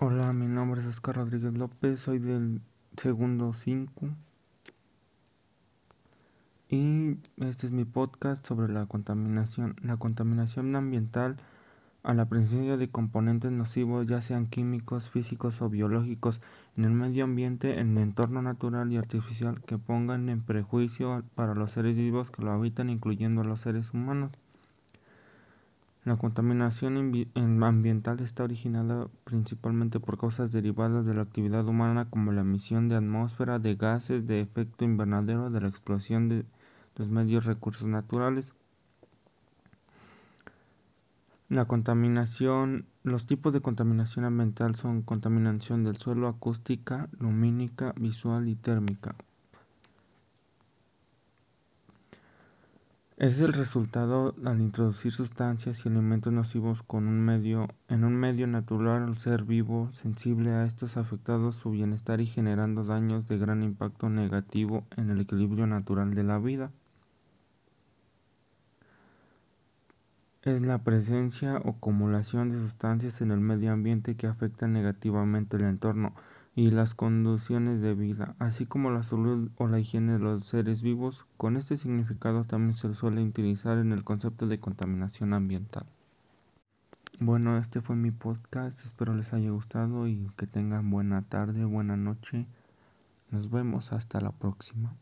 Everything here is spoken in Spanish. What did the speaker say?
Hola, mi nombre es Oscar Rodríguez López, soy del segundo 5 y este es mi podcast sobre la contaminación. La contaminación ambiental a la presencia de componentes nocivos, ya sean químicos, físicos o biológicos, en el medio ambiente, en el entorno natural y artificial que pongan en prejuicio para los seres vivos que lo habitan, incluyendo a los seres humanos. La contaminación ambiental está originada principalmente por causas derivadas de la actividad humana como la emisión de atmósfera de gases de efecto invernadero de la explosión de los medios recursos naturales. La contaminación, los tipos de contaminación ambiental son contaminación del suelo acústica, lumínica, visual y térmica. Es el resultado al introducir sustancias y elementos nocivos con un medio, en un medio natural al ser vivo sensible a estos afectados su bienestar y generando daños de gran impacto negativo en el equilibrio natural de la vida. Es la presencia o acumulación de sustancias en el medio ambiente que afectan negativamente el entorno y las condiciones de vida, así como la salud o la higiene de los seres vivos. Con este significado también se suele utilizar en el concepto de contaminación ambiental. Bueno, este fue mi podcast, espero les haya gustado y que tengan buena tarde, buena noche. Nos vemos hasta la próxima.